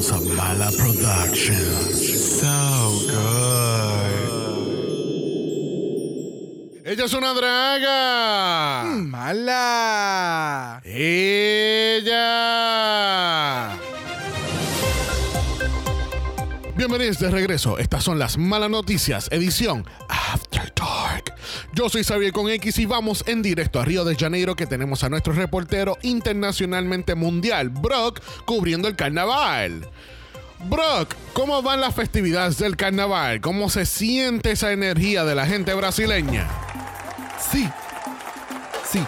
House of Mala Productions. So good. Ella es una draga. Mala. Ella. Bienvenidos de regreso. Estas son las malas noticias, edición After. Yo soy Xavier con X y vamos en directo a Río de Janeiro que tenemos a nuestro reportero internacionalmente mundial, Brock, cubriendo el carnaval. Brock, ¿cómo van las festividades del carnaval? ¿Cómo se siente esa energía de la gente brasileña? Sí. Sí.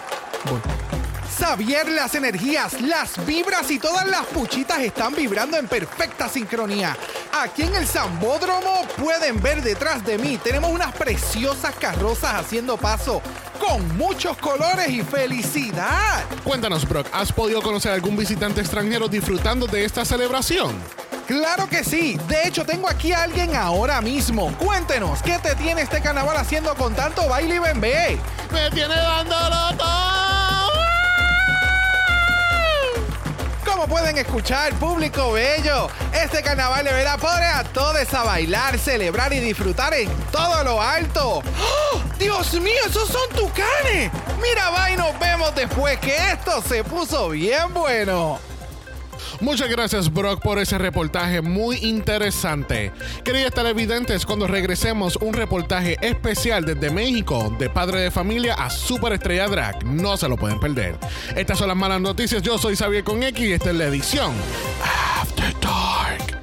Xavier, las energías, las vibras y todas las puchitas están vibrando en perfecta sincronía. Aquí en el Zambódromo pueden ver detrás de mí, tenemos unas preciosas carrozas haciendo paso con muchos colores y felicidad. Cuéntanos, Brock, ¿has podido conocer a algún visitante extranjero disfrutando de esta celebración? Claro que sí. De hecho, tengo aquí a alguien ahora mismo. Cuéntenos, ¿qué te tiene este carnaval haciendo con tanto baile y bembé? ¡Me tiene dándolo todo! Como pueden escuchar, público bello, este carnaval de pone a todos a bailar, celebrar y disfrutar en todo lo alto. ¡Oh! ¡Dios mío, esos son tucanes! Mira, va y nos vemos después que esto se puso bien bueno. Muchas gracias, Brock, por ese reportaje muy interesante. Queridos televidentes, cuando regresemos, un reportaje especial desde México, de padre de familia a superestrella drag. No se lo pueden perder. Estas son las malas noticias. Yo soy Xavier con X y esta es la edición After Dark.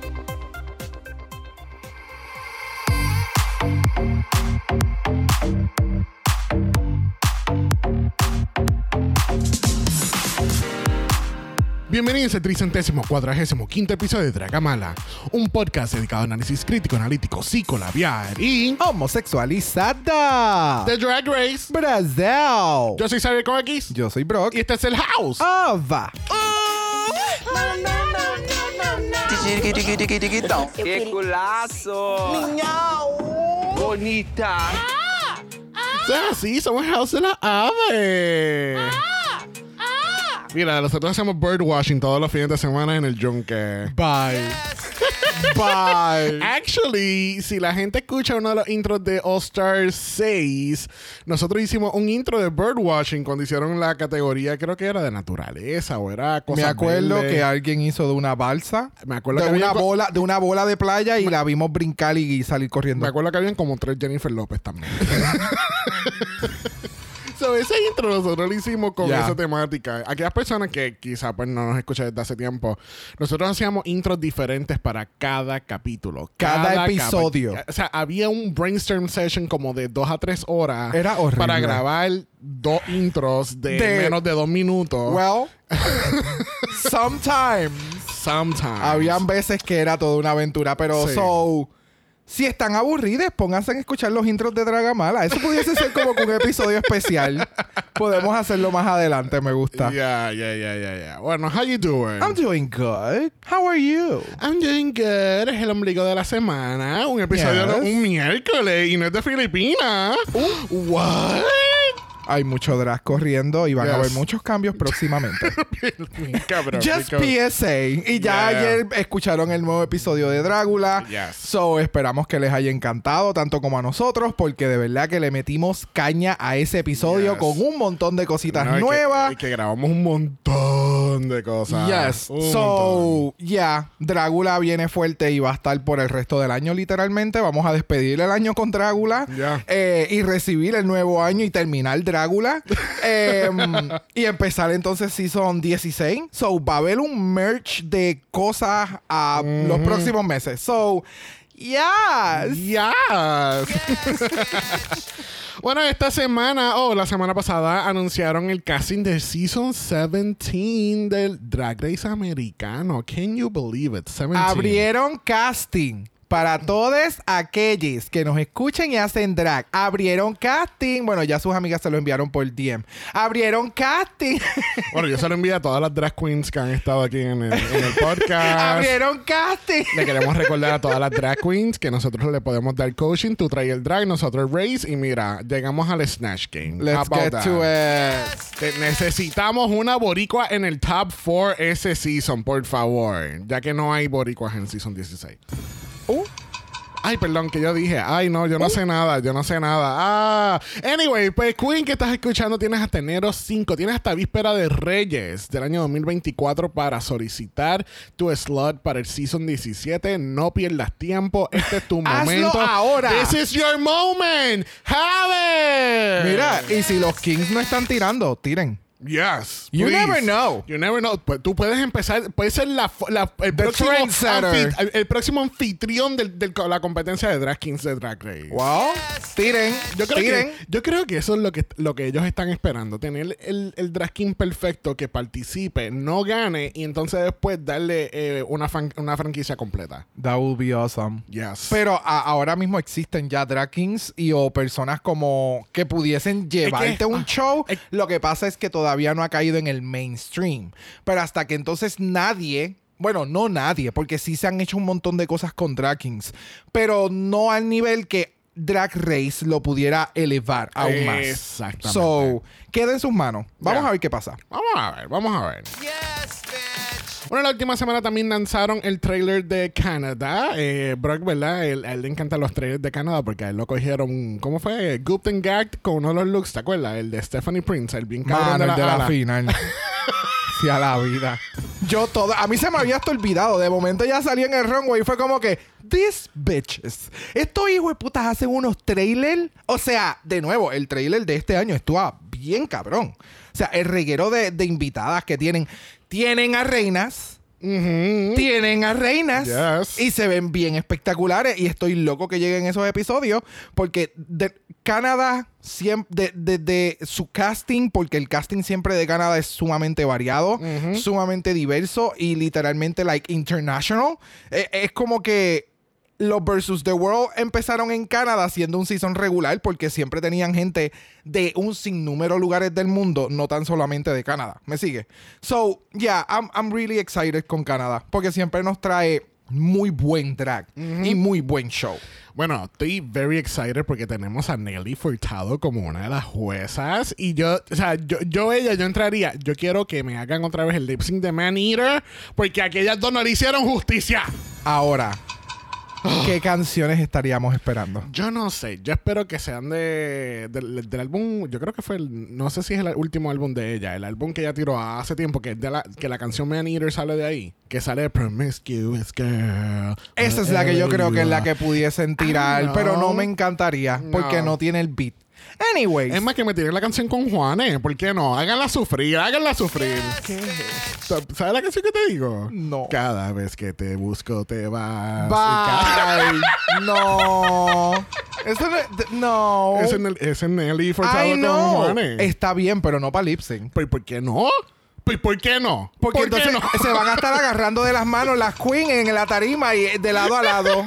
Bienvenidos al tricentésimo cuadragésimo quinto episodio de Dragamala, un podcast dedicado a análisis crítico, analítico, psicolabial y Homosexualizada. The Drag Race. Brasil. Yo soy Xavier con X Yo soy Brock. y este es el House. Ava. ¡Qué culazo! ¡Bonita! Sí, así, somos House de la Ave. Mira, nosotros hacemos birdwashing todos los fines de semana en el yunque. Bye. Bye. Actually, si la gente escucha uno de los intros de All Stars 6, nosotros hicimos un intro de birdwashing cuando hicieron la categoría, creo que era de naturaleza o era cosa Me acuerdo que alguien hizo de una balsa, Me acuerdo de que una bola, de una bola de playa y la vimos brincar y, y salir corriendo. Me acuerdo que habían como tres Jennifer López también. ese intro nosotros lo hicimos con esa temática. Aquellas personas que quizá pues, no nos escuchan desde hace tiempo, nosotros hacíamos intros diferentes para cada capítulo. Cada episodio. o sea, había un brainstorm session como de dos a tres horas Era horrible. para grabar dos intros de, De- menos de dos minutos. Well, sometimes Sometimes. habían veces que era toda una aventura, pero Sí. so si están aburridos, pónganse a escuchar los intros de Dragamala. Eso pudiese ser como que un episodio especial. Podemos hacerlo más adelante, me gusta. Yeah, yeah, yeah, yeah, yeah. Bueno, how you doing? I'm doing good. How are you? I'm doing good. Es el ombligo de la semana. Un episodio Yes. de un miércoles y no es de Filipinas. What? Hay mucho drag corriendo y van a haber muchos cambios próximamente. Cabrón. Just. PSA. Y ya Yeah. ayer escucharon el nuevo episodio de Drácula. Yes. So esperamos que les haya encantado, tanto como a nosotros, porque de verdad que le metimos caña a ese episodio Yes. con un montón de cositas No, y que- nuevas. y que, grabamos un montón de cosas. Yes. Un So, ya, Drácula viene fuerte y va a estar por el resto del año, literalmente. Vamos a despedir el año con Drácula Ya. eh, y recibir el nuevo año y terminar Drácula. Em, y empezar entonces Season 16. So, va a haber un merch de cosas a los próximos meses. So, yes. Yes. Bueno, esta semana, o la semana pasada, anunciaron el casting de Season 17 del Drag Race americano. Can you believe it? 17. Abrieron casting Para todos aquellos que nos escuchen y hacen drag, abrieron casting. Bueno, ya sus amigas se lo enviaron por DM. Abrieron casting. Bueno, yo se lo envío a todas las drag queens que han estado aquí en el, en el podcast. abrieron casting. Le queremos recordar a todas las drag queens que nosotros le podemos dar coaching. Tú traes el drag, nosotros race. Y mira, llegamos al Snatch Game. Let's get that? to it. Necesitamos una boricua en el top 4 ese season, por favor. Ya que no hay boricuas en season 16. Ay, perdón, que yo dije. Ay, no, yo no sé nada, yo no sé nada. Ah, anyway, pues Queen que estás escuchando tienes hasta enero 5, tienes hasta víspera de Reyes del año 2024 para solicitar tu slot para el season 17. No pierdas tiempo, este es tu Hazlo momento. ahora. This is your moment. Have it. Mira, y si los Kings no están tirando, tiren. Yes. You please. never know. You never know. Pues tú puedes empezar, puedes ser la, la- el, próximo el, el próximo anfitrión de la competencia de Drag Kings de Drag Race. Wow. Tiren. Yo creo, tiren. que, yo creo que eso es lo que, lo que ellos están esperando. Tener el, el drag king perfecto que participe, no gane y entonces después darle eh, una, fan- una franquicia completa. That would be awesome. Yes. Pero a- ahora mismo existen ya drag kings y o personas como que pudiesen llevarte un ah, show. es- Lo que pasa es que todavía no ha caído en el mainstream. Pero hasta que entonces nadie, bueno, no nadie, porque sí se han hecho un montón de cosas con drag kings, pero no al nivel que Drag Race lo pudiera elevar aún más. Exactamente. So, queda en sus manos. Vamos a ver qué pasa. Vamos a ver, vamos a ver. Bueno, la última semana también lanzaron el trailer de Canadá. Eh, Brock, ¿verdad? Él- a él le encantan los trailers de Canadá porque a él lo cogieron, ¿cómo fue? Gooped and Gagged con uno de los looks, ¿te acuerdas? El de Stephanie Prince, el bien cabrón Mano, de el de la, la ala. final. sí, a la vida. Yo todo, a mí se me había hasta olvidado. De momento ya salí en el runway y fue como que, these bitches. Estos hijos de putas hacen unos trailers. O sea, de nuevo, el trailer de este año estuvo bien cabrón. O sea, el reguero de, de invitadas que tienen. Tienen a reinas. Tienen a reinas Yes. y se ven bien espectaculares y estoy loco que lleguen esos episodios porque de Canadá siempre de, de- de su casting porque el casting siempre de Canadá es sumamente variado, sumamente diverso y literalmente like international. Eh, es como que los versus the world empezaron en Canadá siendo un season regular porque siempre tenían gente de un sinnúmero de lugares del mundo, no tan solamente de Canadá. ¿Me sigue? So, yeah, I'm, I'm really excited con Canadá porque siempre nos trae muy buen drag y muy buen show. Bueno, estoy very excited porque tenemos a Nelly Furtado como una de las juezas. Y yo, o sea, yo, yo ella, yo entraría. Yo quiero que me hagan otra vez el lip sync de Man Eater porque aquellas dos no le hicieron justicia. Ahora, ¿qué canciones estaríamos esperando? Yo no sé, yo espero que sean de, del, del álbum, yo creo que fue, el, no sé si es el último álbum de ella, el álbum que ella tiró hace tiempo, que, es de la, que la canción Man Eater sale de ahí, que sale de Promiscuous Girl. Esa es la que yo creo que es la que pudiesen tirar, know. pero no me encantaría porque No. no tiene el beat. Anyways. Es más que me tiren la canción con Juanes, ¿por qué no? Háganla sufrir, háganla sufrir. ¿Sabes la canción que te digo? No. Cada vez que te busco te vas. Cada- Bye. no. Eso no. es- No. Es en, el, es en forzado Ay, con. Juanes. Está bien, pero no para lip sync. Pues, ¿Por qué no? Pues, ¿Por qué no? Porque ¿Por qué entonces no? se van a estar agarrando de las manos las queen en la tarima y de lado a lado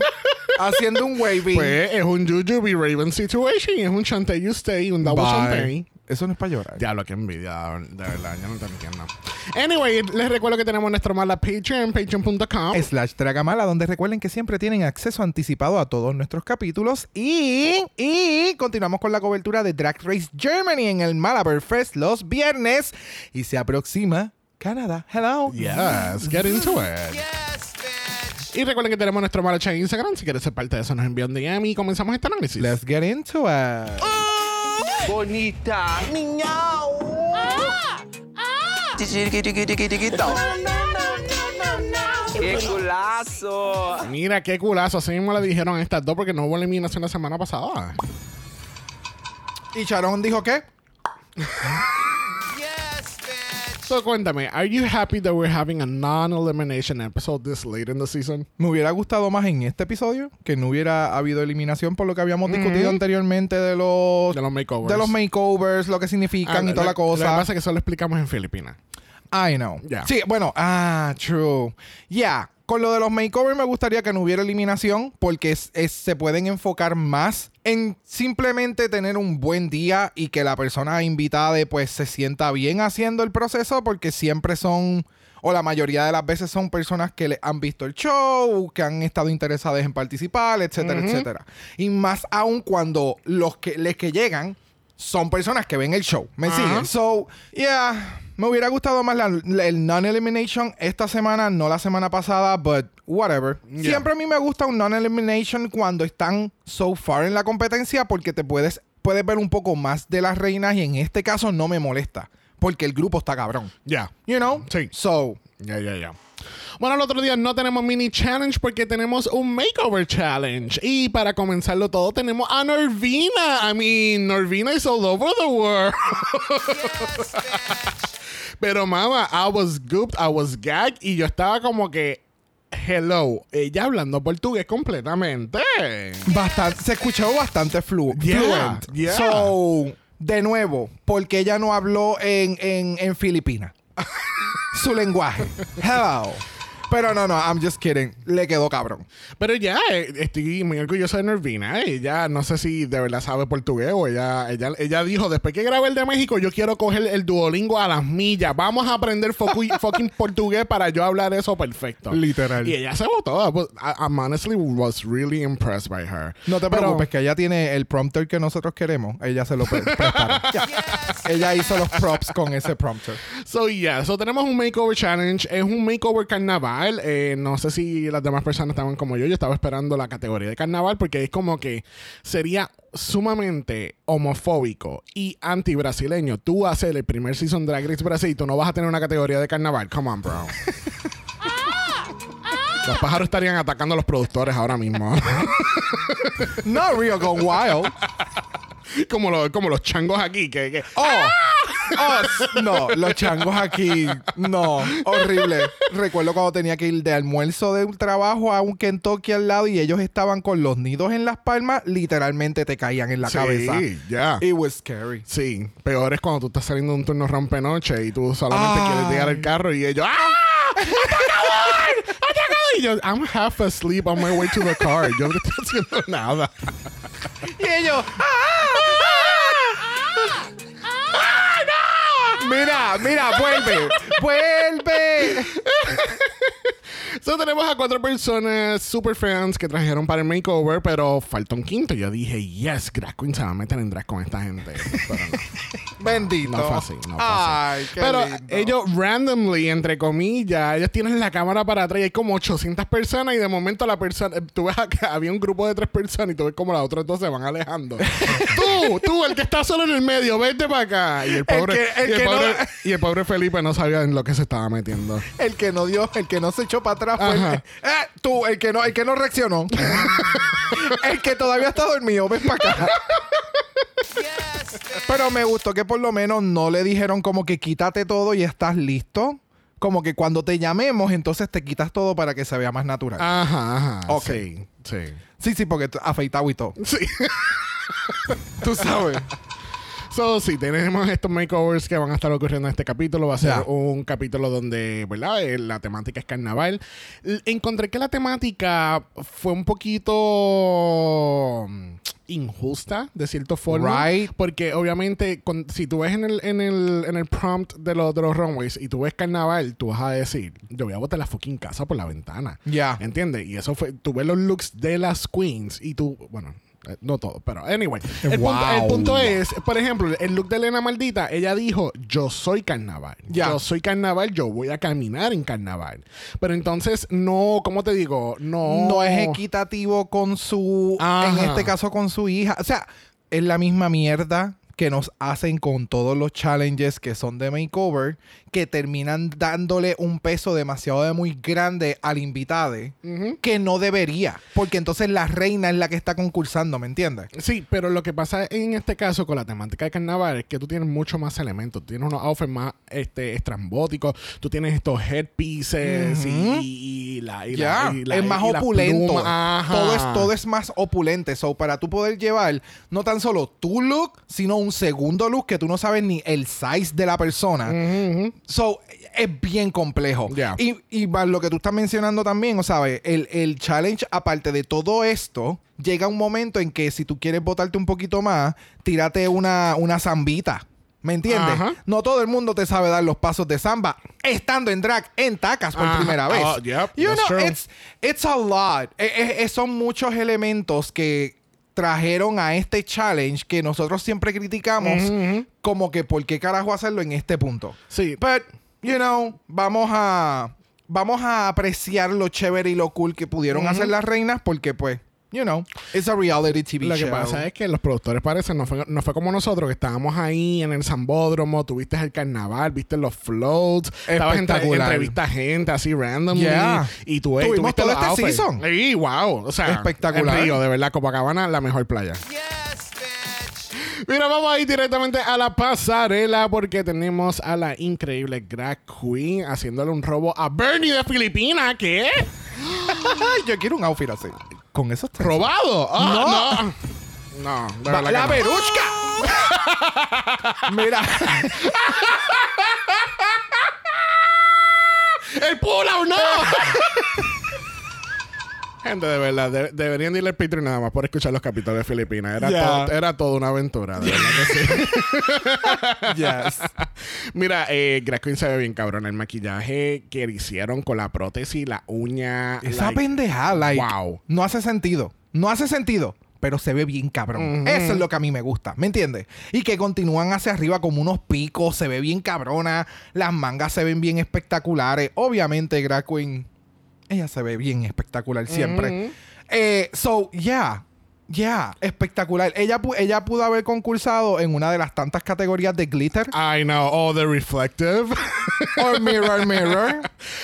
haciendo un waving. Pues es un Jujubee Raven situation. Es un Chantay You Stay, un Double Bye. Chantay. Eso no es para llorar. Ya lo que envidia, de verdad, yo no te entiendo. Anyway, les recuerdo que tenemos nuestro mala Patreon, patreon.com. Slash Dragamala, donde recuerden que siempre tienen acceso anticipado a todos nuestros capítulos. Y, y continuamos con la cobertura de Drag Race Germany en el Malabar Fest los viernes. Y se aproxima Canadá. Hello. Yes, get into it. Y recuerden que tenemos nuestro mala chat en Instagram. Si quieres ser parte de eso, nos envían DM y comenzamos este análisis. Let's get into it. Bonita. Miau. ¡Qué culazo! Mira, qué culazo. Así mismo le dijeron a estas dos porque no hubo eliminación la semana pasada. ¿Y Sharon dijo qué? So, cuéntame, are you happy that we're having a non-elimination episode this late in the season? Me hubiera gustado más en este episodio que no hubiera habido eliminación por lo que habíamos discutido anteriormente de los De los makeovers. de los makeovers, lo que significan Ah, y toda la Lo que cosa. pasa es que eso lo explicamos en Filipinas. I know. Ya. Sí, bueno, ah, true. Ya, con lo de los makeovers me gustaría que no hubiera eliminación porque es- es- se pueden enfocar más en simplemente tener un buen día y que la persona invitada pues se sienta bien haciendo el proceso porque siempre son o la mayoría de las veces son personas que le han visto el show, que han estado interesadas en participar, etcétera, etcétera. Y más aún cuando los que les que llegan son personas que ven el show. ¿Me Ajá. siguen? So, yeah, me hubiera gustado más la- la- el non-elimination esta semana, no la semana pasada, but whatever. Yeah. Siempre a mí me gusta un non-elimination cuando están so far en la competencia porque te puedes, puedes ver un poco más de las reinas y en este caso no me molesta porque el grupo está cabrón. Ya. You know? Sí. So, Ya, ya, ya. Bueno, el otro día no tenemos mini challenge porque tenemos un makeover challenge. Y para comenzarlo todo tenemos a Norvina. I mean, Norvina is all over the world. Pero mama, I was gooped, I was gagged y yo estaba como que hello, ella hablando portugués completamente. bastante, se escuchó bastante flu Yeah, fluent. yeah. So, de nuevo, porque ella no habló en, en, en Filipina. Su lenguaje. Hello. Pero no, no, I'm just kidding. Le quedó cabrón. Pero ya, eh, estoy muy orgulloso de Norvina. Ella no sé si de verdad sabe portugués o ella, ella, ella dijo, después que grabé el de México, yo quiero coger el Duolingo a las millas. Vamos a aprender fucking portugués para yo hablar eso perfecto. Literal. Y ella se votó. But I, I'm honestly was really impressed by her. No te Pero- preocupes, que ella tiene el prompter que nosotros queremos. Ella se lo pre- prestaron. Ya. Ella hizo los props con ese prompter. So, yeah, so tenemos un makeover challenge. Es un makeover carnaval. Eh, no sé si las demás personas estaban como yo. Yo estaba esperando la categoría de carnaval porque es como que sería sumamente homofóbico y anti-brasileño. Tú hacer el primer season Drag Race Brasil y tú no vas a tener una categoría de carnaval. Come on, bro. Los pájaros estarían atacando a los productores ahora mismo. No, Rio Gone Wild. como, los, como los changos aquí. Que, que- Oh, oh, s- no, los changos aquí, no, horrible. Recuerdo cuando tenía que ir de almuerzo de un trabajo a un Kentucky al lado y ellos estaban con los nidos en las palmas, literalmente te caían en la Sí, cabeza. ya. It was scary. Sí, peor es cuando tú estás saliendo de un turno rompenoche y tú solamente Ay. quieres llegar al carro y ellos ¡Ah! Y yo, I'm half asleep on my way to the car. Yo no estoy haciendo nada. Y ellos, Mira, mira, vuelve, vuelve. So, tenemos a cuatro personas super fans que trajeron para el makeover, pero falta un quinto. Yo dije, yes, Drag Queen se va a meter en drag con esta gente. Pero no. Bendito. No fue así, no fue Ay, así. qué Pero lindo. ellos randomly, entre comillas, ellos tienen la cámara para atrás y hay como 800 personas y de momento la persona, eh, tú ves acá, había un grupo de tres personas y tú ves como las otras dos se van alejando. tú, tú, el que está solo en el medio, vete para acá. Y el pobre, que- el y, el que no- y el pobre Felipe no sabía en lo que se estaba metiendo. El que no dio, el que no se echó para atrás fue el, Ajá. eh, tú, el que no, el que no reaccionó. el que todavía está dormido, ven para acá. Pero me gustó que por lo menos no le dijeron como que quítate todo y estás listo. Como que cuando te llamemos, entonces te quitas todo para que se vea más natural. Ajá, ajá. Ok. Sí, sí. Sí, sí, porque afeitado y todo. Sí. Tú sabes. So, sí, tenemos estos makeovers que van a estar ocurriendo en este capítulo. Va a ser Ya. un capítulo donde, ¿verdad? Eh, La temática es carnaval. Encontré que la temática fue un poquito mm, injusta, de cierta forma. Right. Porque obviamente, con- si tú ves en el, en el, en el prompt de, los de los runways y tú ves carnaval, tú vas a decir, yo voy a botar la fucking casa por la ventana. Ya. ¿Entiendes? Y eso fue, tú ves los looks de las queens y tú, bueno, no todo, pero anyway. El, Wow. punto, el punto es, por ejemplo, el look de Elena Maldita, ella dijo, yo soy carnaval. Yo soy carnaval, yo voy a caminar en carnaval. Pero entonces, no, ¿cómo te digo? No. no es equitativo con su, Ajá. en este caso con su hija. O sea, es la misma mierda que nos hacen con todos los challenges que son de makeover, que terminan dándole un peso demasiado de muy grande al invitado, que no debería, porque entonces la reina es la que está concursando, ¿me entiendes? Sí, pero lo que pasa en este caso con la temática de carnaval es que tú tienes mucho más elementos. Tú tienes unos outfits más este, estrambóticos. Tú tienes estos headpieces y, y la. Y Ya, la, y la- es más opulento. Todo es, todo es más opulente. So, para tú poder llevar no tan solo tu look, sino un segundo look que tú no sabes ni el size de la persona. So, es bien complejo. Ya. Y, y va- lo que tú estás mencionando también, o sabes, el, el challenge, aparte de todo esto, llega un momento en que si tú quieres botarte un poquito más, tírate una, una zambita. ¿Me entiendes? Ajá. No todo el mundo te sabe dar los pasos de samba estando en drag en tacas por Ajá. primera vez. Yep, you that's know, true. it's, it's a lot. Eh, eh, son muchos elementos que trajeron a este challenge que nosotros siempre criticamos como que por qué carajo hacerlo en este punto. Sí. But, you know, vamos a vamos a apreciar lo chévere y lo cool que pudieron hacer las reinas porque pues, you know, it's a reality TV Lo show. que pasa es que los productores parecen, no fue, no fue como nosotros, que estábamos ahí en el Zambódromo, tuviste el carnaval, viste los floats, estabas entrevista a gente así randomly. Yeah. Y tú eh, Tuvimos tuviste todo este season. Sí, wow. O sea, Espectacular. En Río, de verdad, Copacabana, la mejor playa. Mira, vamos a ir directamente a la pasarela porque tenemos a la increíble drag queen haciéndole un robo a Bernie de Filipinas. ¿Qué? Yo quiero un outfit así. Con esos tres. ¿Robado? Ah, no. No, verdad la no. peruchca. Mira, ¡El pull-out, no! Gente, de verdad, de- deberían irle al Patreon nada más por escuchar los capítulos de Filipinas. Era, Ya. todo, era toda una aventura, de verdad que sí. yes. Mira, eh, Queen se ve bien cabrón. El maquillaje que le hicieron con la prótesis, la uña. Esa like, pendeja, like, Wow. no hace sentido. No hace sentido. Pero se ve bien cabrón. Eso es lo que a mí me gusta. ¿Me entiendes? Y que continúan hacia arriba como unos picos. Se ve bien cabrona. Las mangas se ven bien espectaculares. Obviamente, Drag Queen, ella se ve bien espectacular siempre. Eh, so, yeah. Yeah. Espectacular. Ella, pu- ella pudo haber concursado en una de las tantas categorías de glitter. I know, all the reflective. o mirror, mirror.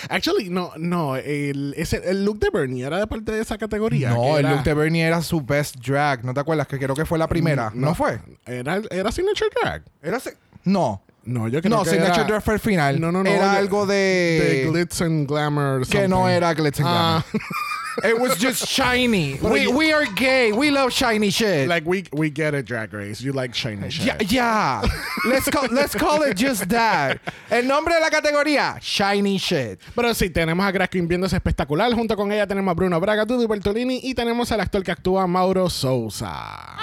Actually, no, no. El, ese, el look de Bernie era de parte de esa categoría. No, el era- look de Bernie era su best drag. ¿No te acuerdas? Que creo que fue la primera. ¿No, fue? Era, era Signature Drag. Era No. No, yo creo No, que Signature era- Drag fue el final. No, no, no. Era algo de... De Glitz and Glamour. que no era Glitz and Ah. Glamour. It was just shiny. We, we are gay. We love shiny shit. Like, we, we get it, Drag Race. You like shiny shit. Ya, ya. Let's call, let's call it just that. El nombre de la categoría, Shiny Shit. Pero sí, tenemos a Drag Queen viéndose espectacular. Junto con ella tenemos a Bruno Braga, Dudu Bertolini y tenemos al actor que actúa, Mauro Sousa.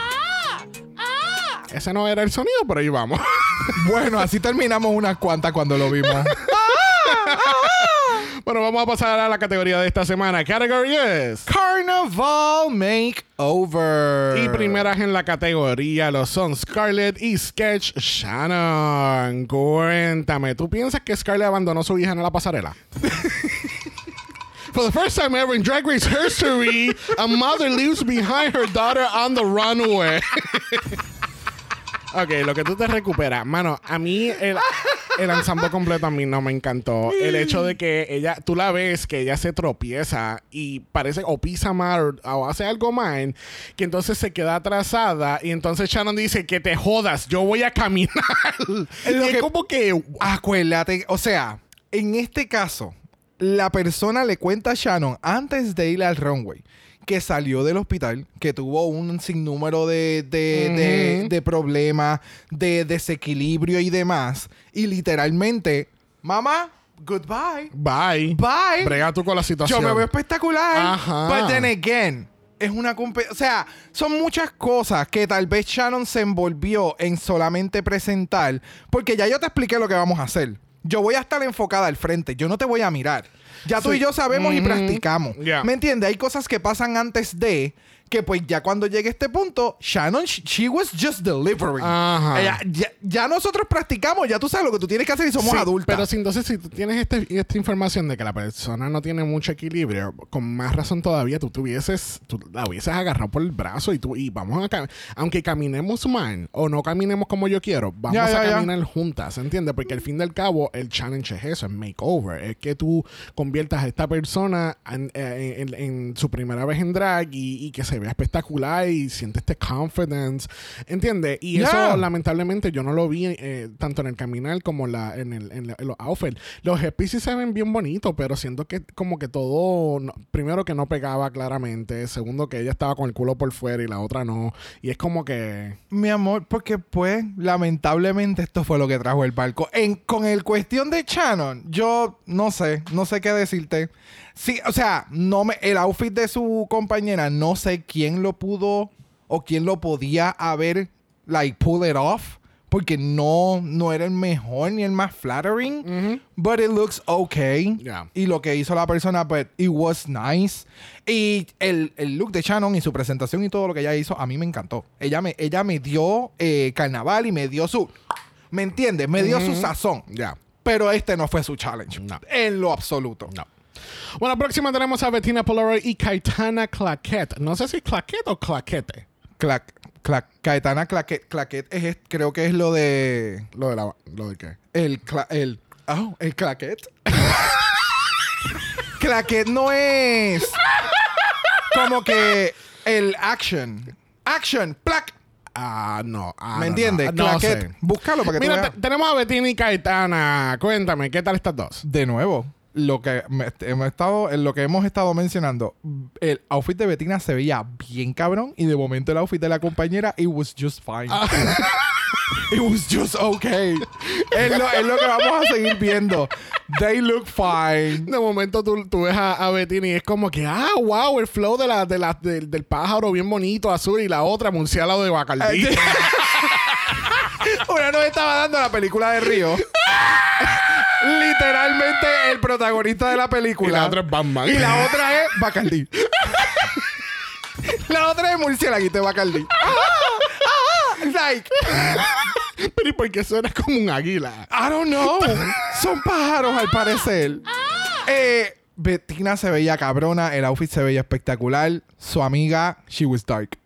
Ese no era el sonido, pero ahí vamos. Bueno, así terminamos unas cuantas cuando lo vimos. bueno, vamos a pasar a la categoría de esta semana. Category es... Carnival Makeover. Y primeras en la categoría lo son Scarlett y Sketch Shannon. Cuéntame, ¿tú piensas que Scarlett abandonó a su hija en la pasarela? For the first time ever in Drag Race history, a mother leaves behind her daughter on the runway. ok, lo que tú te recuperas. Mano, a mí el, el ensamble completo a mí no me encantó. El hecho de que ella, tú la ves que ella se tropieza y parece o pisa mal o, hace algo mal, que entonces se queda atrasada y entonces Shannon dice que te jodas, yo voy a caminar. y es como que... Acuérdate, o sea, en este caso, la persona le cuenta a Shannon antes de ir al runway que salió del hospital, que tuvo un sinnúmero de, de, de- de problemas, de desequilibrio y demás. Y literalmente, mamá, goodbye. Bye. Bye. Brega tú con la situación. Yo me veo espectacular. Ajá. But then again, es una O sea, son muchas cosas que tal vez Shannon se envolvió en solamente presentar. Porque ya yo te expliqué lo que vamos a hacer. Yo voy a estar enfocada al frente. Yo no te voy a mirar. Ya tú Sí. y yo sabemos y Ujú. practicamos. Ya. ¿Me entiendes? Hay cosas que pasan antes de que pues ya cuando llegue este punto, Shannon, she, was just delivering. Ajá. Ella- ya, ya nosotros practicamos, ya tú sabes lo que tú tienes que hacer y somos Sí, adultas. Pero si entonces, si tú tienes este- esta información de que la persona no tiene mucho equilibrio, con más razón todavía tú tuvieses, tú la hubieses agarrado por el brazo y tú, y vamos a cam- aunque caminemos mal o no caminemos como yo quiero, vamos Ya, ya, a ya. caminar juntas, ¿entiendes? Porque al fin y al cabo, el challenge es eso, es makeover, es que tú conviertas a esta persona en, eh, en- en su primera vez en drag y, y que se vea espectacular y siente este confidence, ¿entiendes? Y Yeah. eso lamentablemente yo no lo vi eh, tanto en el caminar como la, en, el, en, la- en los outfits. Los headpieces sí se ven bien bonitos, pero siento que como que todo, no- primero que no pegaba claramente, segundo que ella estaba con el culo por fuera y la otra no, y es como que... Mi amor, porque pues lamentablemente esto fue lo que trajo el barco. En, con el cuestión de Shannon, yo no sé, no sé qué decirte. Sí, o sea, no me, el outfit de su compañera, no sé quién lo pudo o quién lo podía haber, like, pull it off. Porque no, no era el mejor ni el más flattering. But it looks okay. Yeah. Y lo que hizo la persona, but it was nice. Y el, el look de Shannon y su presentación y todo lo que ella hizo, a mí me encantó. Ella me, ella me dio eh, carnaval y me dio su. ¿Me entiendes? Me dio su sazón. Ya. Pero este no fue su challenge. No. En lo absoluto. No. Bueno, próxima tenemos a Bettina Polaroid y Caetana Claquette. No sé si Claquette o Claquete. Clac, clac, Caetana Claquet. Claquet es, creo que es lo de. Lo de la... ¿Lo de qué? El. cla- el oh, el claquet. claquet no es. Como que el action. Action. Plac. Ah, no. Ah, ¿Me no, entiendes? No, no sé. Búscalo para que Mira, veas. te- tenemos a Bettina y Caetana. Cuéntame, ¿qué tal estas dos? De nuevo, lo que me- hemos estado, en lo que hemos estado mencionando, el outfit de Betina se veía bien cabrón y de momento el outfit de la compañera, it was just fine. Ah. it was just okay. es, lo, es lo que vamos a seguir viendo. They look fine. De momento tú, tú ves a, a Bettina y es como que, ah, wow, el flow de la, de la, del, del pájaro bien bonito, azul, y la otra, murciélago de Bacardí. Una nos estaba dando la película de Río. Literalmente el protagonista de la película. y la otra es Batman. Y la otra es Bacardi. la otra es murciélaguito de Bacardi. Ah, ah, like, Pero ¿y por qué suena como un águila? I don't know. Son pájaros al parecer. Eh, Bettina se veía cabrona, el outfit se veía espectacular. Su amiga, she was dark.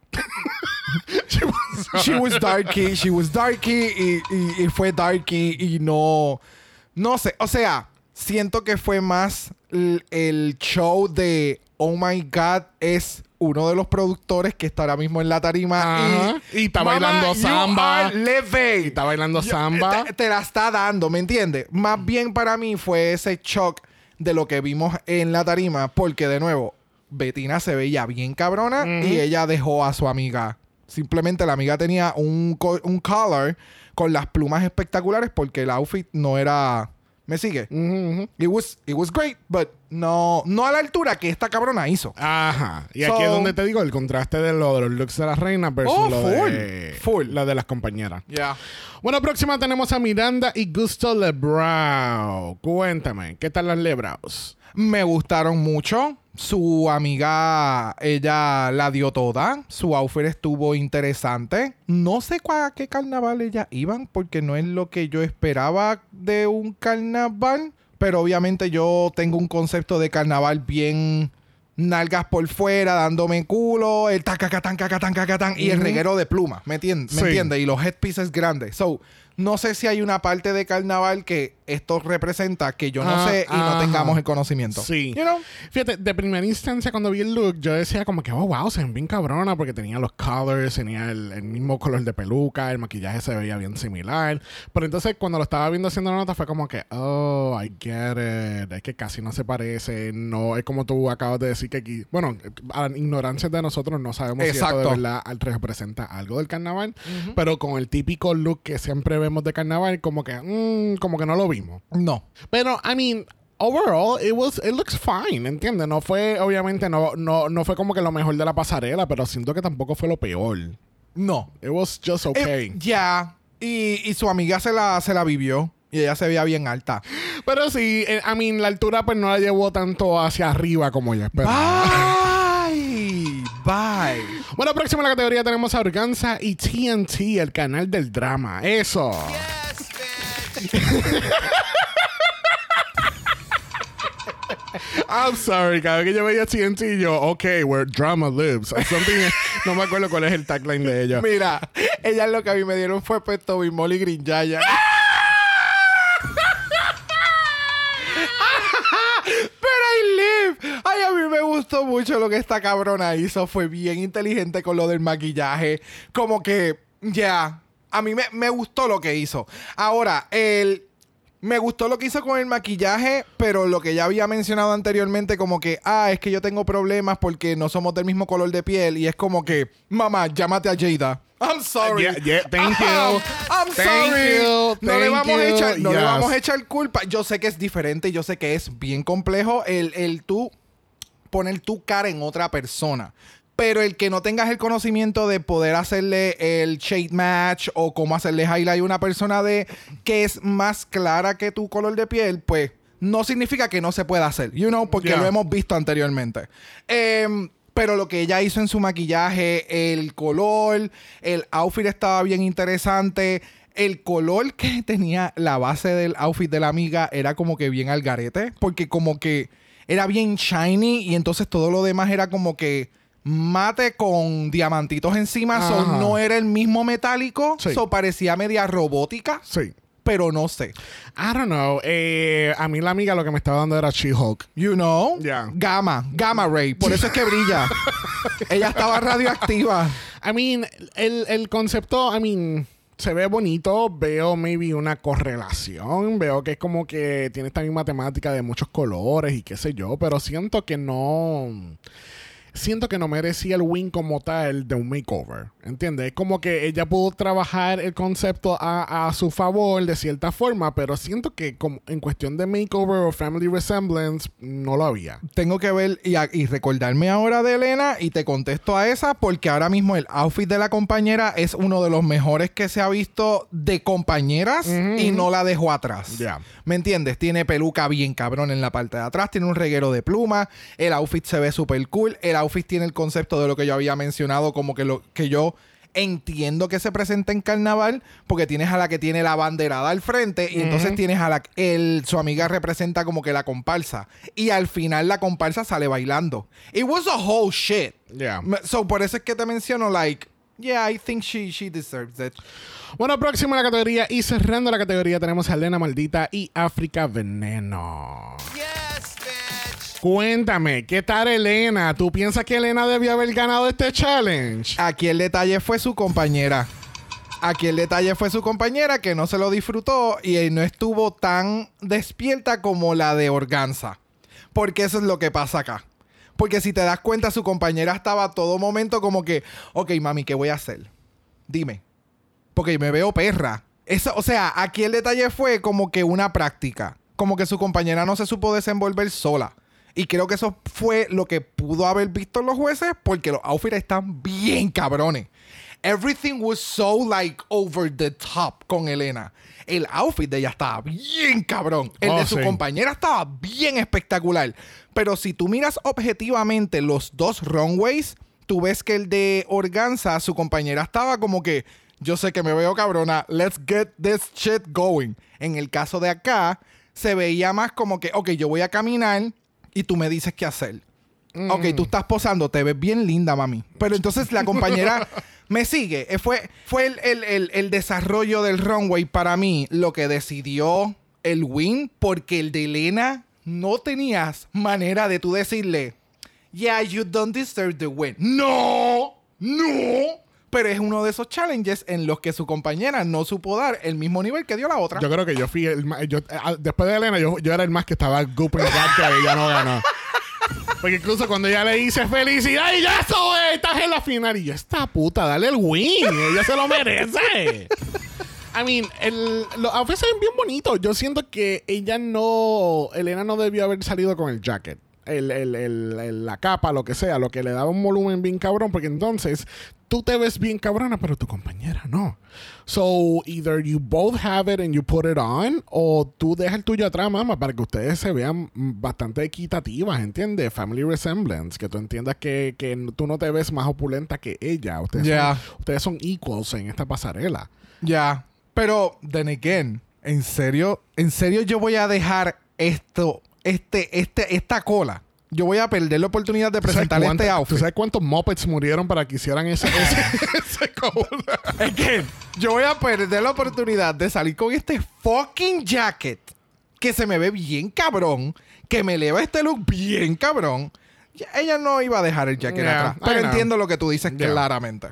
she was darky, she was darky y, y- y fue darky y no, no sé, o sea, siento que fue más el show de Oh My God es uno de los productores que está ahora mismo en la tarima y, Y está bailando samba. Y está bailando Yo- samba. Te, te la está dando, ¿me entiendes? Más bien para mí fue ese shock de lo que vimos en la tarima, porque de nuevo, Betina se veía bien cabrona y ella dejó a su amiga. Simplemente la amiga tenía un, co- un collar con las plumas espectaculares porque el outfit no era. ¿Me sigue? It was, it was great, but no, no a la altura que esta cabrona hizo. Ajá. Y aquí es donde te digo el contraste de, lo, de los looks de las reinas versus Oh, lo full, de full. la de las compañeras. Ya. Bueno, próxima tenemos a Miranda y Gusto Lebrau. Cuéntame, ¿qué tal las Lebraus? Me gustaron mucho. Su amiga, ella la dio toda. Su outfit estuvo interesante. No sé a qué carnaval ellas iban, porque no es lo que yo esperaba de un carnaval. Pero obviamente yo tengo un concepto de carnaval bien nalgas por fuera, dándome culo, el tacacatán, cacatán, cacatán, y el reguero de pluma, ¿me entiendes? ¿Me entiendes? Y los headpieces grandes. So, no sé si hay una parte de carnaval que esto representa que yo no Ah, sé y no ajá. tengamos el conocimiento. Sí. You know? Fíjate, de primera instancia cuando vi el look, yo decía como que, oh, wow, se ven bien cabrona porque tenía los colors, tenía el, el mismo color de peluca, el maquillaje se veía bien similar. Pero entonces cuando lo estaba viendo haciendo la nota fue como que, oh, I get it. Es que casi no se parece. No, es como tú acabas de decir que aquí, bueno, a la ignorancia de nosotros no sabemos si esto de Exacto. verdad representa algo del carnaval. Pero con el típico look que siempre vemos de carnaval, como que, mm, como que no lo vimos. No. Pero, I mean, overall, it was, it looks fine, ¿entiendes? No fue, obviamente, no, no, no fue como que lo mejor de la pasarela, pero siento que tampoco fue lo peor. No. It was just Eh, okay. Ya. Y, y su amiga se la, se la vivió. Y ella se veía bien alta. Pero sí, eh, I mean, la altura pues no la llevó tanto hacia arriba como yo esperaba. Bye. Bueno, próximo en la categoría tenemos a Organza y TNT, el canal del drama. Eso. I'm sorry, cada vez que yo veía TNT, yo, ok, where drama lives. Something, no me acuerdo cuál es el tagline de ella. Mira, ellas lo que a mí me dieron fue pues Toby Molly Green Yaya. Pero gustó mucho lo que esta cabrona hizo. Fue bien inteligente con lo del maquillaje. Como que, ya, a mí me, me gustó lo que hizo. Ahora, el... Me gustó lo que hizo con el maquillaje, pero lo que ya había mencionado anteriormente, como que, ah, es que yo tengo problemas porque no somos del mismo color de piel. Y es como que, mamá, llámate a Jada. I'm sorry. Yeah, yeah, thank you. I'm Thank sorry. you, no le vamos a echar, no le vamos a echar culpa. Yo sé que es diferente, yo sé que es bien complejo el, el tú poner tu cara en otra persona. Pero el que no tengas el conocimiento de poder hacerle el shade match o cómo hacerle highlight a una persona de que es más clara que tu color de piel, pues no significa que no se pueda hacer. You know, porque Yeah. lo hemos visto anteriormente. Em, pero lo que ella hizo en su maquillaje, el color, el outfit estaba bien interesante. El color que tenía la base del outfit de la amiga era como que bien al garete. Porque como que era bien shiny y entonces todo lo demás era como que mate con diamantitos encima. So no era el mismo metálico. Sí. So parecía media robótica. Sí. Pero no sé. I don't know. Eh, a mí la amiga lo que me estaba dando era She-Hulk. You know? Yeah. Gamma. Gamma ray. Por eso es que brilla. Ella estaba radioactiva. I mean, el, el concepto, I mean, se ve bonito. Veo maybe una correlación. Veo que es como que tiene esta misma temática de muchos colores y qué sé yo. Pero siento que no. Siento que no merecía el win como tal de un makeover. ¿Entiendes? Es como que ella pudo trabajar el concepto a, a su favor de cierta forma, pero siento que como en cuestión de makeover o family resemblance no lo había. Tengo que ver y, a- y recordarme ahora de Elena y te contesto a esa porque ahora mismo el outfit de la compañera es uno de los mejores que se ha visto de compañeras y no la dejó atrás. Ya. ¿Me entiendes? Tiene peluca bien cabrón en la parte de atrás, tiene un reguero de pluma, el outfit se ve súper cool, el outfit tiene el concepto de lo que yo había mencionado, como que lo que yo entiendo que se presenta en carnaval, porque tienes a la que tiene la banderada al frente y entonces tienes a la el, su amiga representa como que la comparsa y al final la comparsa sale bailando. It was a whole shit. Yeah. So por eso es que te menciono like Yeah, I think she, she deserves it. Bueno, próximo a la categoría y cerrando la categoría tenemos a Elena Maldita y África Veneno. Cuéntame, ¿qué tal Elena? ¿Tú piensas que Elena debió haber ganado este challenge? Aquí el detalle fue su compañera. Aquí el detalle fue su compañera que no se lo disfrutó y no estuvo tan despierta como la de Organza. Porque eso es lo que pasa acá. Porque si te das cuenta, su compañera estaba a todo momento como que, ok, mami, ¿qué voy a hacer? Dime. Porque me veo perra. Eso, o sea, aquí el detalle fue como que una práctica. Como que su compañera no se supo desenvolver sola. Y creo que eso fue lo que pudo haber visto los jueces porque los outfits están bien cabrones. Everything was so like over the top con Elena. El outfit de ella estaba bien cabrón. El Oh, de su sí. compañera estaba bien espectacular. Pero si tú miras objetivamente los dos runways, tú ves que el de Organza, su compañera estaba como que, yo sé que me veo cabrona, let's get this shit going. En el caso de acá, se veía más como que, ok, yo voy a caminar y tú me dices qué hacer. Ok, tú estás posando, te ves bien linda, mami. Pero entonces la compañera me sigue. Eh, Fue, fue el, el- el- el desarrollo del runway para mí lo que decidió el win, porque el de Elena no tenías manera de tú decirle, yeah, you don't deserve the win. No, no. Pero es uno de esos challenges en los que su compañera no supo dar el mismo nivel que dio la otra. Yo creo que yo fui el más. yo- después de Elena, yo, yo era el más que estaba gooping vodka y ella no ganó. Porque incluso cuando ella le dice felicidad y ya eso, estás en la final. Y yo, esta puta, dale el win. Ella se lo merece. I mean, el, los outfits ven bien bonitos. Yo siento que ella no. Elena no debió haber salido con el jacket. El, el- el- la capa, lo que sea, lo que le daba un volumen bien cabrón, porque entonces tú te ves bien cabrona, pero tu compañera no. So, either you both have it and you put it on, o tú dejas el tuyo atrás, mamá, para que ustedes se vean bastante equitativas, ¿entiendes? Family resemblance, que tú entiendas que, que tú no te ves más opulenta que ella. Ustedes, Ya. son, ustedes son equals en esta pasarela. Ya. Pero, then again, en serio, en serio yo voy a dejar esto, este, este, esta cola. Yo voy a perder la oportunidad de ¿Tú sabes presentar este ¿Tú outfit. sabes cuántos Muppets murieron para que hicieran ese, ese, ese cover? Again, yo voy a perder la oportunidad de salir con este fucking jacket que se me ve bien cabrón, que me eleva este look bien cabrón. ella no iba a dejar el jacket Yeah, atrás. Pero entiendo lo que tú dices Yeah. claramente.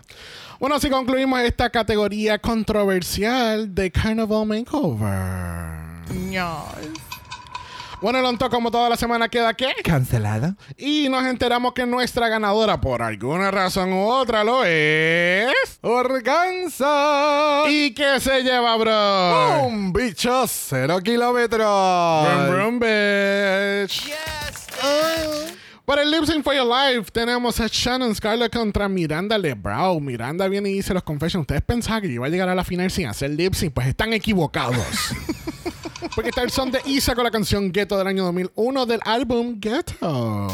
Bueno, así concluimos esta categoría controversial de Carnival Makeover. Bueno, el onto como toda la semana queda ¿qué? ¿Cancelada? Y nos enteramos que nuestra ganadora, por alguna razón u otra, lo es. ¡Organza! ¿Y qué se lleva, bro? ¡Un bicho cero kilómetros! Brum, brum, bitch. Para el Lip Sync for Your Life tenemos a Shannon Scarlett contra Miranda Lebrau. Miranda viene y dice los confessions. Ustedes pensaban que yo iba a llegar a la final sin hacer lip sync. Pues están equivocados. Porque está el son de Isa con la canción Ghetto del año 2001 del álbum Ghetto.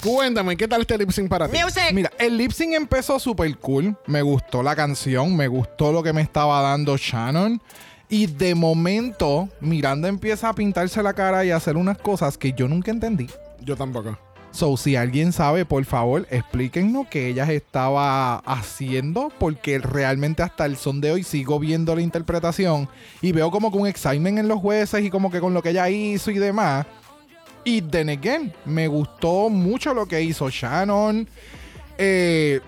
Cuéntame, ¿qué tal este lip sync para ti? Mira, el lip sync empezó súper cool. Me gustó la canción, me gustó lo que me estaba dando Shannon. Y de momento, Miranda empieza a pintarse la cara y a hacer unas cosas que yo nunca entendí. Yo tampoco. So, si alguien sabe, por favor, explíquenos qué ella estaba haciendo, porque realmente hasta el son de hoy sigo viendo la interpretación y veo como que un excitement en los jueces y como que con lo que ella hizo y demás. Y then again, me gustó mucho lo que hizo Shannon. Eh,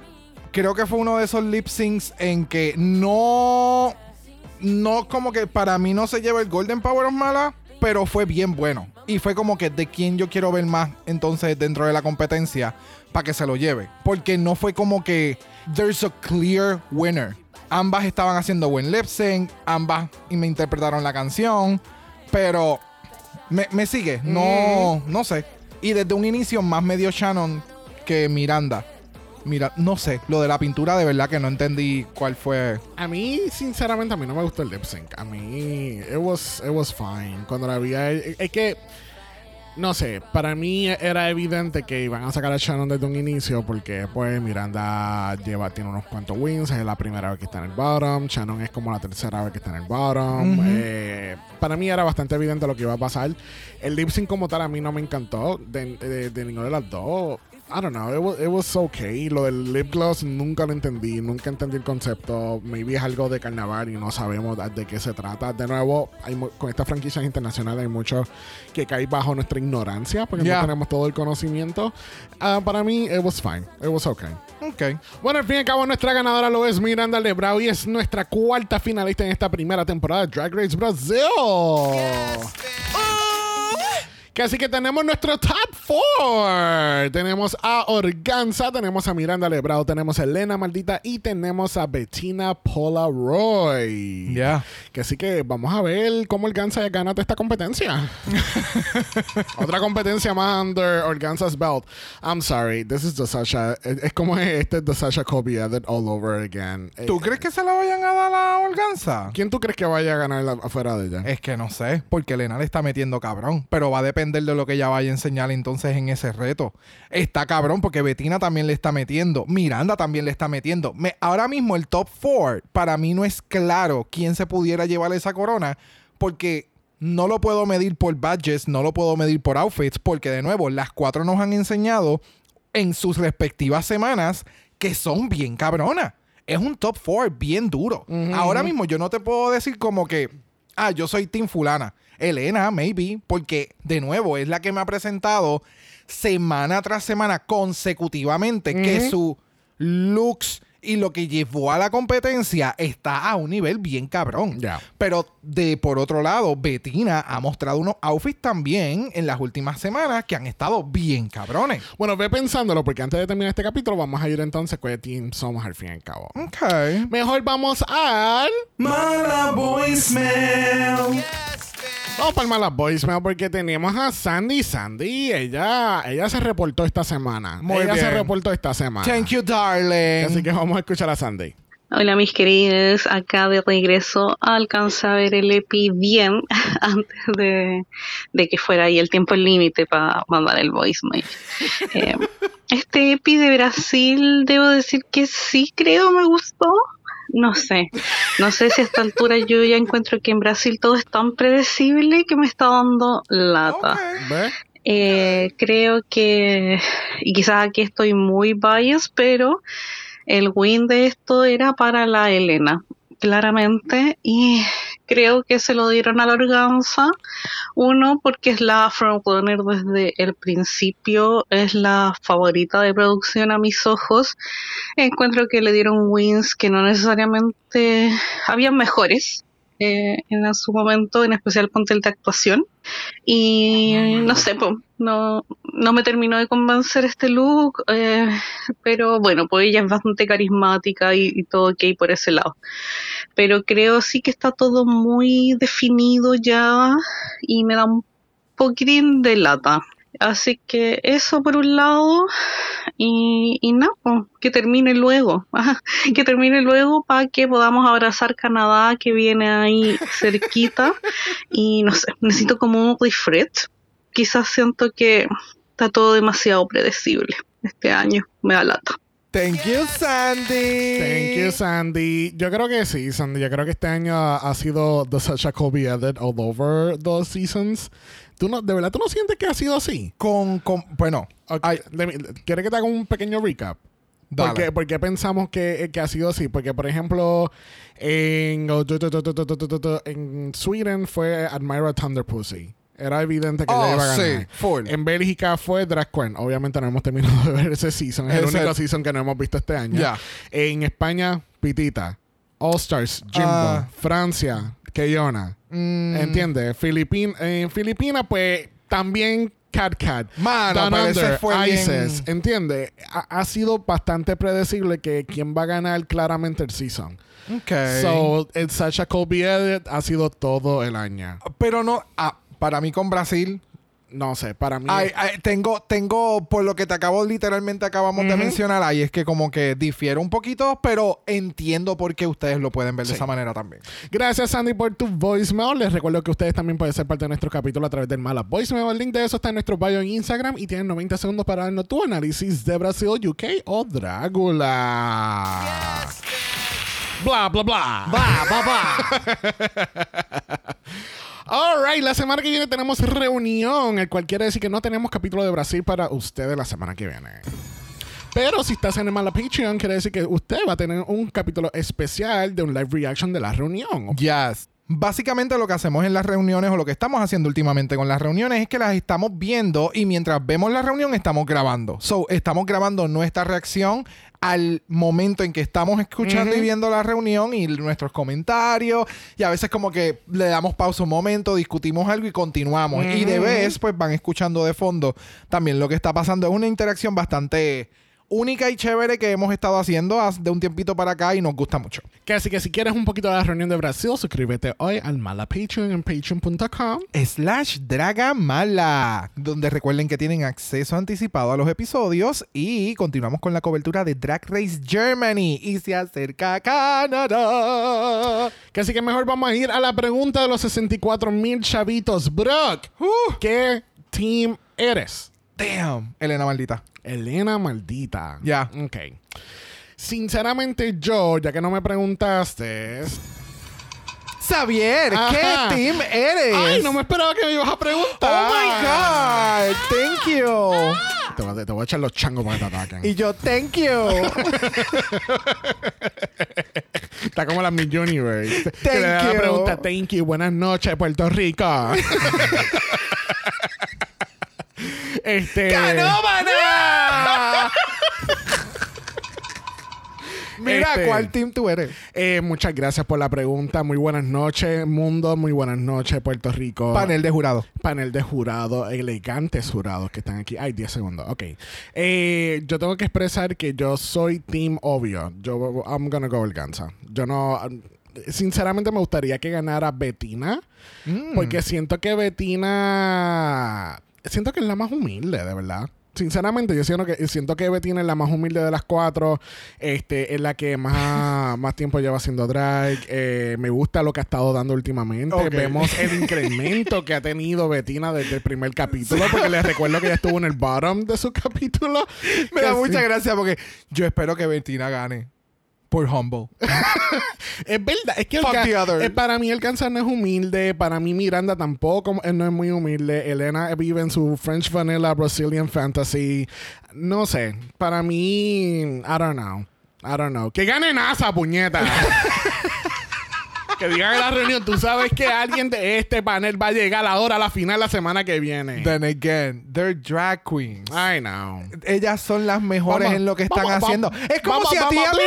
creo que fue uno de esos lip syncs en que no. No, como que para mí no se lleva el Golden Power of Mala, pero fue bien bueno. Y fue como que de quién yo quiero ver más entonces dentro de la competencia para que se lo lleve. Porque no fue como que there's a clear winner. Ambas estaban haciendo buen lip sync, ambas y me interpretaron la canción, pero me, me sigue, no, no sé. Y desde un inicio más me dio Shannon que Miranda. Mira, no sé, lo de la pintura de verdad que no entendí cuál fue. A mí, sinceramente, a mí no me gustó el lip sync. A mí, it was, it was fine. Cuando la vi, es que, no sé, para mí era evidente que iban a sacar a Shannon desde un inicio porque, pues, Miranda lleva, tiene unos cuantos wins. Es la primera vez que está en el bottom. Shannon es como la tercera vez que está en el bottom. Eh, para mí era bastante evidente lo que iba a pasar. El lip sync como tal a mí no me encantó de, de, de ninguna de las dos. I don't know, it was, it was okay. Lo del lip gloss nunca lo entendí, nunca entendí el concepto. Maybe es algo de carnaval y no sabemos de, qué se trata. De nuevo, hay con estas franquicias internacionales hay mucho que cae bajo nuestra ignorancia porque Yeah. no tenemos todo el conocimiento. Ah, para mí, it was fine, it was okay. Ok. Bueno, al fin y al cabo, nuestra ganadora lo es Miranda Lebrau y es nuestra cuarta finalista en esta primera temporada de Drag Race Brasil. Que así que tenemos nuestro top four. Tenemos a Organza, tenemos a Miranda Lebrau, tenemos a Elena Maldita y tenemos a Bettina Polaroid. Ya. Que así que vamos a ver cómo Organza gana esta competencia. Otra competencia más under Organza's belt. I'm sorry, this is the Sasha. Es, como este es the Sasha Kobe edit all over again. ¿Tú crees que se la vayan a dar a Organza? ¿Quién tú crees que vaya a ganar afuera de ella? Es que no sé, porque Elena le está metiendo cabrón, pero va a depender de lo que ella vaya a enseñar entonces en ese reto. Está cabrón porque Betina también le está metiendo, Miranda también le está metiendo. Me- ahora mismo el top 4 para mí no es claro quién se pudiera llevar esa corona, porque no lo puedo medir por badges, no lo puedo medir por outfits, porque de nuevo las cuatro nos han enseñado en sus respectivas semanas que son bien cabronas. Es un top 4 bien duro. Ahora mismo yo no te puedo decir como que, ah, yo soy Team Fulana. Elena, maybe, porque de nuevo es la que me ha presentado semana tras semana consecutivamente que su looks y lo que llevó a la competencia está a un nivel bien cabrón. Ya. Pero de por otro lado, Betina ha mostrado unos outfits también en las últimas semanas que han estado bien cabrones. Bueno, ve pensándolo porque antes de terminar este capítulo vamos a ir entonces con el team somos al fin y al cabo. Ok. Mejor vamos al... Mala voicemail. Vamos para el mala voicemail porque tenemos a Sandy. Sandy, ella, ella se reportó esta semana. Muy ella se reportó esta semana. Thank you, darling. Así que vamos a escuchar a Sandy. Hola mis queridos, acá de regreso alcancé a ver el EPI bien antes de, de que fuera ahí el tiempo límite para mandar el voicemail. Eh, este EPI de Brasil, debo decir que sí creo me gustó. No sé, no sé si a esta altura yo ya encuentro que en Brasil todo es tan predecible que me está dando lata. Eh, creo que, y quizás aquí estoy muy bias, pero el win de esto era para la Elena, claramente, y creo que se lo dieron a la organza. Uno, porque es la frontrunner desde el principio, es la favorita de producción a mis ojos. Encuentro que le dieron wins que no necesariamente habían mejores. Eh, en su momento, en especial ponte el de actuación. Y no sé, po, no, no me terminó de convencer este look, eh, pero bueno, pues ella es bastante carismática y, y todo ok por ese lado. Pero creo sí que está todo muy definido ya y me da un poquitín de lata. Así que eso por un lado y, y po, que termine luego, que termine luego para que podamos abrazar Canadá que viene ahí cerquita y no sé, necesito como un refresh. Quizás siento que está todo demasiado predecible este año, me da lata. Thank you, Sandy. Thank you, Sandy. Yo creo que sí, Sandy. Yo creo que este año ha, sido the such a Kobe edit all over the seasons. ¿Tú no, ¿De verdad tú no sientes que ha sido así? Con, con, bueno, Ok, ay, let me- ¿Quieres que te haga un pequeño recap? Dale. ¿Por qué, por qué pensamos que, que ha sido así? Porque, por ejemplo, en, en Sweden fue Admira Thunder Pussy. Era evidente que Oh, ella iba a sí, ganar. full. En Bélgica fue Drag Queen. Obviamente no hemos terminado de ver ese season. Es el único season que no hemos visto este año. Ya. En España, Pitita. All Stars, Jimbo. Ah. Francia, Keyona. mm, ¿Entiendes? Filipin en Filipinas, pues también Cat Cat. Mano, Under, fue bien- ISIS. ¿Entiendes? Ha, ha sido bastante predecible que quién va a ganar claramente el season. ok. So, el Sasha Colby edit ha sido todo el año. pero no, ah, para mí con Brasil, No sé, para mí. ay, ay, tengo, tengo, por lo que te acabo, literalmente acabamos de mencionar, ahí es que como que difiere un poquito, pero entiendo por qué ustedes lo pueden ver de esa manera también. Gracias, Sandy, por tu voicemail. Les recuerdo que ustedes también pueden ser parte de nuestro capítulo a través del Mala Voicemail. El link de eso está en nuestro bio en Instagram y tienen 90 segundos para darnos tu análisis de Brasil, UK o Drácula. Bla, bla, bla. Va, va, va. Alright, la semana que viene tenemos reunión, el cual quiere decir que no tenemos capítulo de Brasil para ustedes la semana que viene. Pero si estás en el Mala Patreon, quiere decir que usted va a tener un capítulo especial de un live reaction de la reunión. Yes. Básicamente lo que hacemos en las reuniones o lo que estamos haciendo últimamente con las reuniones es que las estamos viendo y mientras vemos la reunión estamos grabando. So, estamos grabando nuestra reacción al momento en que estamos escuchando y viendo la reunión y nuestros comentarios y a veces como que le damos pausa un momento, discutimos algo y continuamos. Y de vez pues van escuchando de fondo también lo que está pasando. Es una interacción bastante única y chévere que hemos estado haciendo de un tiempito para acá y nos gusta mucho. Que así que si quieres un poquito de la reunión de Brasil, suscríbete hoy al Mala Patreon en patreon.com. slash Dragamala, donde recuerden que tienen acceso anticipado a los episodios y continuamos con la cobertura de Drag Race Germany y se acerca Canadá. Que así que mejor vamos a ir a la pregunta de los 64 mil chavitos. Brock, Uh, ¿qué team eres? damn, Elena maldita. Elena maldita. Ya. Ok. Sinceramente yo, ya que no me preguntaste... Xavier, Ajá. ¿qué team eres? Ay, no me esperaba que me ibas a preguntar. Oh my god, thank you. Te voy, a- te voy a echar los changos para que te ataquen. Y yo, thank you. Está como la Miss Universe. que Thank le da la you. pregunta, thank you, buenas noches, Puerto Rico. este. ¡Canómana! Mira, Este- ¿cuál team tú eres? Eh, muchas gracias por la pregunta. Muy buenas noches, mundo. Muy buenas noches, Puerto Rico. Panel de jurado. Panel de jurados, elegantes jurados que están aquí. Ay, 10 segundos. Ok. Eh, yo tengo que expresar que yo soy team obvio. Yo, I'm gonna go Organza. Yo no. Sinceramente me gustaría que ganara Betina. Mm. Porque siento que Betina. Siento que es la más humilde, de verdad. Sinceramente, yo siento que, siento que Betina es la más humilde de las cuatro. Este, es la que más, más tiempo lleva haciendo drag. Eh, me gusta lo que ha estado dando últimamente. Vemos el incremento que ha tenido Betina desde el primer capítulo. Porque les recuerdo que ella estuvo en el bottom de su capítulo. Me da mucha sí. gracia porque yo espero que Bettina gane. Por humble. Es verdad, es que el eh, para mí el cáncer no es humilde, para mí Miranda tampoco no es muy humilde, Elena vive en su French Vanilla Brazilian Fantasy, no sé, para mí, I don't know, I don't know, que gane NASA, puñeta. que digan en la reunión, tú sabes que alguien de este panel va a llegar ahora a la final la semana que viene. Then again, they're drag queens. I know. Ellas son las mejores Vamos- en lo que están vamos- haciendo. vamos- es como si a ti a mí.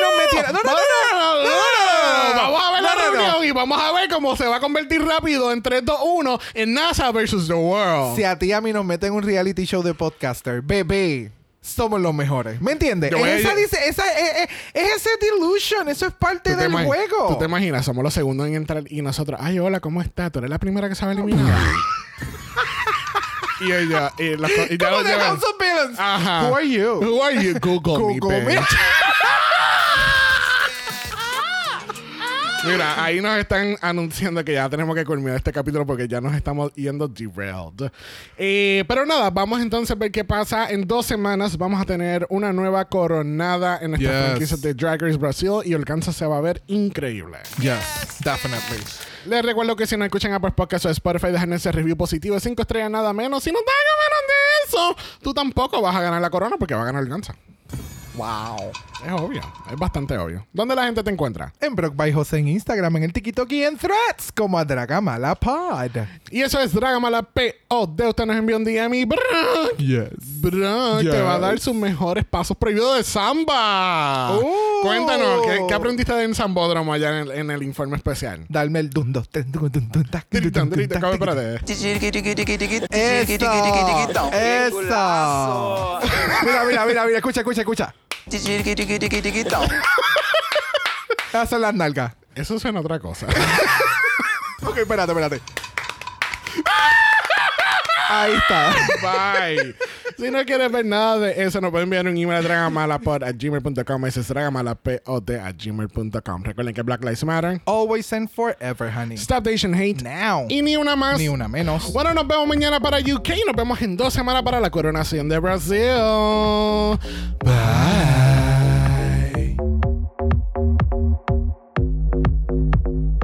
No, no, no, no. no, no, no. Vamos a ver la reunión y vamos a ver cómo se va a convertir rápido en 3, 2, 1 en NASA versus The World. Si a ti a mí nos meten un reality show de podcaster, bebé, somos los mejores. ¿Me entiendes? Voy a- esa, dice, esa, es, es- es ese delusion, eso es parte ¿Tú te del juego. ¿Tú te imaginas? Somos los segundos en entrar y nosotros, ay, hola, ¿cómo estás? Tú eres la primera que se va a eliminar. y ella, y, la- y ya Como. House of. Ajá. Who are you? Who are you? Google, me, Google me. bitch. Mira, ahí nos están anunciando que ya tenemos que culminar este capítulo porque ya nos estamos yendo derailed. Eh, pero nada, vamos entonces a ver qué pasa. En dos semanas vamos a tener una nueva coronada en nuestra Yes. franquicia de Drag Race Brasil y el se va a ver increíble. Yes, definitely. Les recuerdo que si no escuchan Apple Podcasts o Spotify, dejen ese review positivo de 5 estrellas nada menos. Si no te hagan menos de eso, tú tampoco vas a ganar la corona porque va a ganar el Gansa. Wow. Es obvio, es bastante obvio. ¿Dónde la gente te encuentra? En Brock by José en Instagram, en el TikTok y en Threads como a Dragamala Pod. Y eso es Dragamala P.O.D. Usted nos envió un DM y Brock, Yes. Brock te va a dar sus mejores pasos prohibidos de samba. Oh. Cuéntanos, ¿qué, qué aprendiste de en Zambódromo allá en el, en el informe especial? Darme el dun, dos, tres. Mira, mira, mira, mira, escucha, escucha, escucha. Esas son las nalgas. Eso suena otra cosa. Ok, espérate, espérate. Ahí está. Bye. si no quieres ver nada de eso, nos pueden enviar un email a dragamalapod a gmail.com. Ese es dragamalapod a gmail.com. Recuerden que Black Lives Matter. Always and forever, honey. Stop the Asian Hate. Now. Y ni una más. Ni una menos. Bueno, nos vemos mañana para UK. Nos vemos en dos semanas para la coronación de Brasil. Bye.